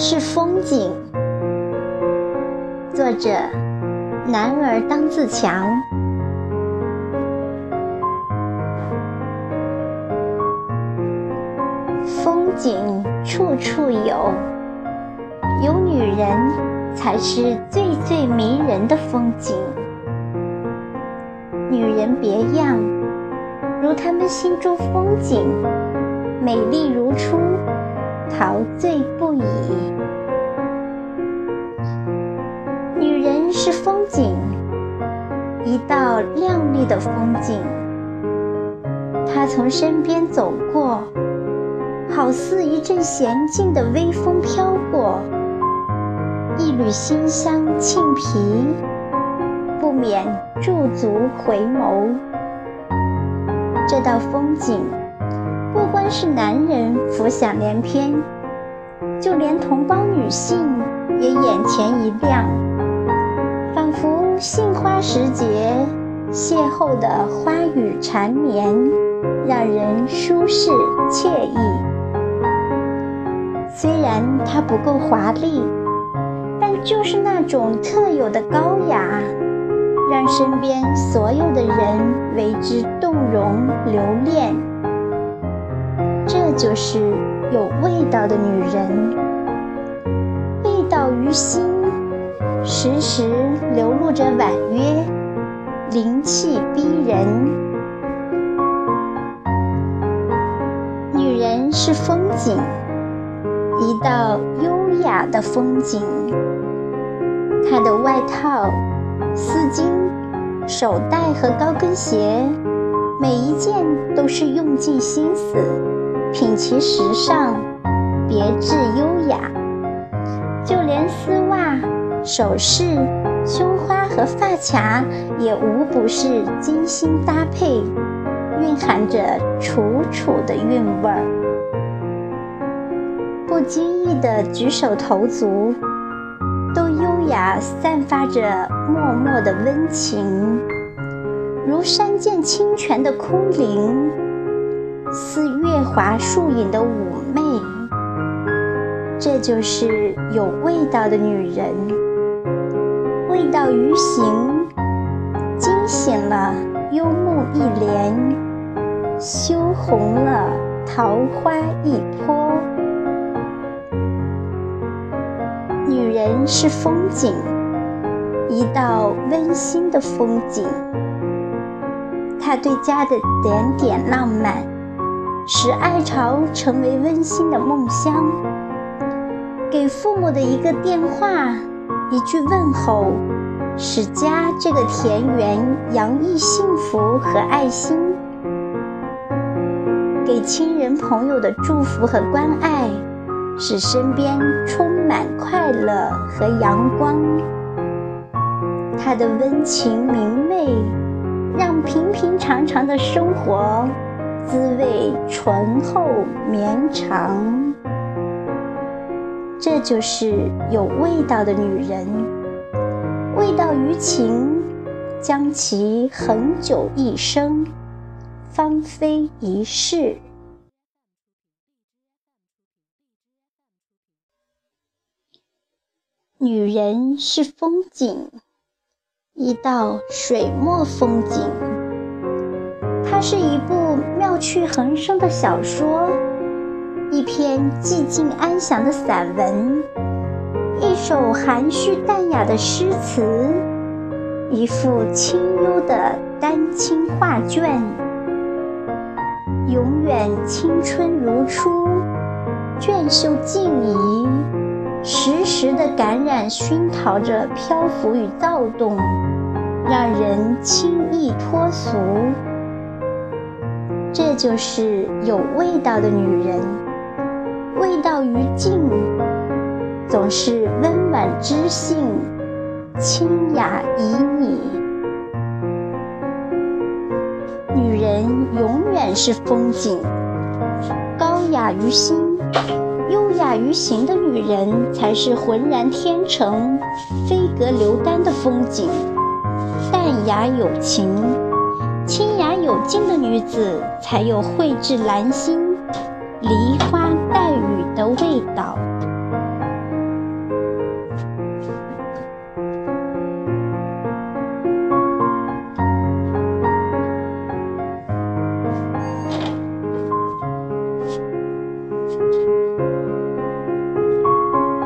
是风景。作者：男儿当自强。风景处处有，有女人才是最最迷人的风景。女人别样，如她们心中风景，美丽如初，陶醉不已。女人是风景，一道亮丽的风景。她从身边走过，好似一阵娴静的微风飘过，一缕馨香沁脾。不免驻足回眸，这道风景，是男人浮想联翩，就连同胞女性也眼前一亮，仿佛杏花时节邂逅的花语缠绵，让人舒适惬意。虽然它不够华丽，但就是那种特有的高雅。让身边所有的人为之动容留恋，就是有味道的女人。味道于心，时时流露着婉约，灵气逼人。女人是风景，一道优雅的风景。她的外套。丝巾、手袋和高跟鞋，每一件都是用尽心思，品其时尚，别致优雅。就连丝袜、首饰、胸花和发卡，也无不是精心搭配，蕴含着楚楚的韵味儿。不经意的举手投足。都优雅，散发着脉脉的温情，如山涧清泉的空灵，似月华树影的妩媚。这就是有味道的女人，味道于行，惊醒了幽梦一帘，羞红了桃花一坡。女人是风景，一道温馨的风景。她对家的点点浪漫，使爱巢成为温馨的梦乡。给父母的一个电话，一句问候，使家这个田园洋溢幸福和爱心。给亲人朋友的祝福和关爱。使身边充满快乐和阳光，它的温情明媚，让平平常常的生活滋味醇厚绵长。这就是有味道的女人，味道于情，将其恒久一生，芳菲一世。女人是风景，一道水墨风景。它是一部妙趣横生的小说，一篇寂静安详的散文，一首含蓄淡雅的诗词，一幅清幽的丹青画卷。永远青春如初，卷袖静怡。时时的感染熏陶着漂浮与躁动，让人轻易脱俗。这就是有味道的女人，味道于静，总是温婉知性，清雅旖旎。女人永远是风景，高雅于心。优雅于行的女人，才是浑然天成、飞阁流丹的风景；淡雅有情、清雅有劲的女子，才有蕙质兰心、梨花带雨的味道。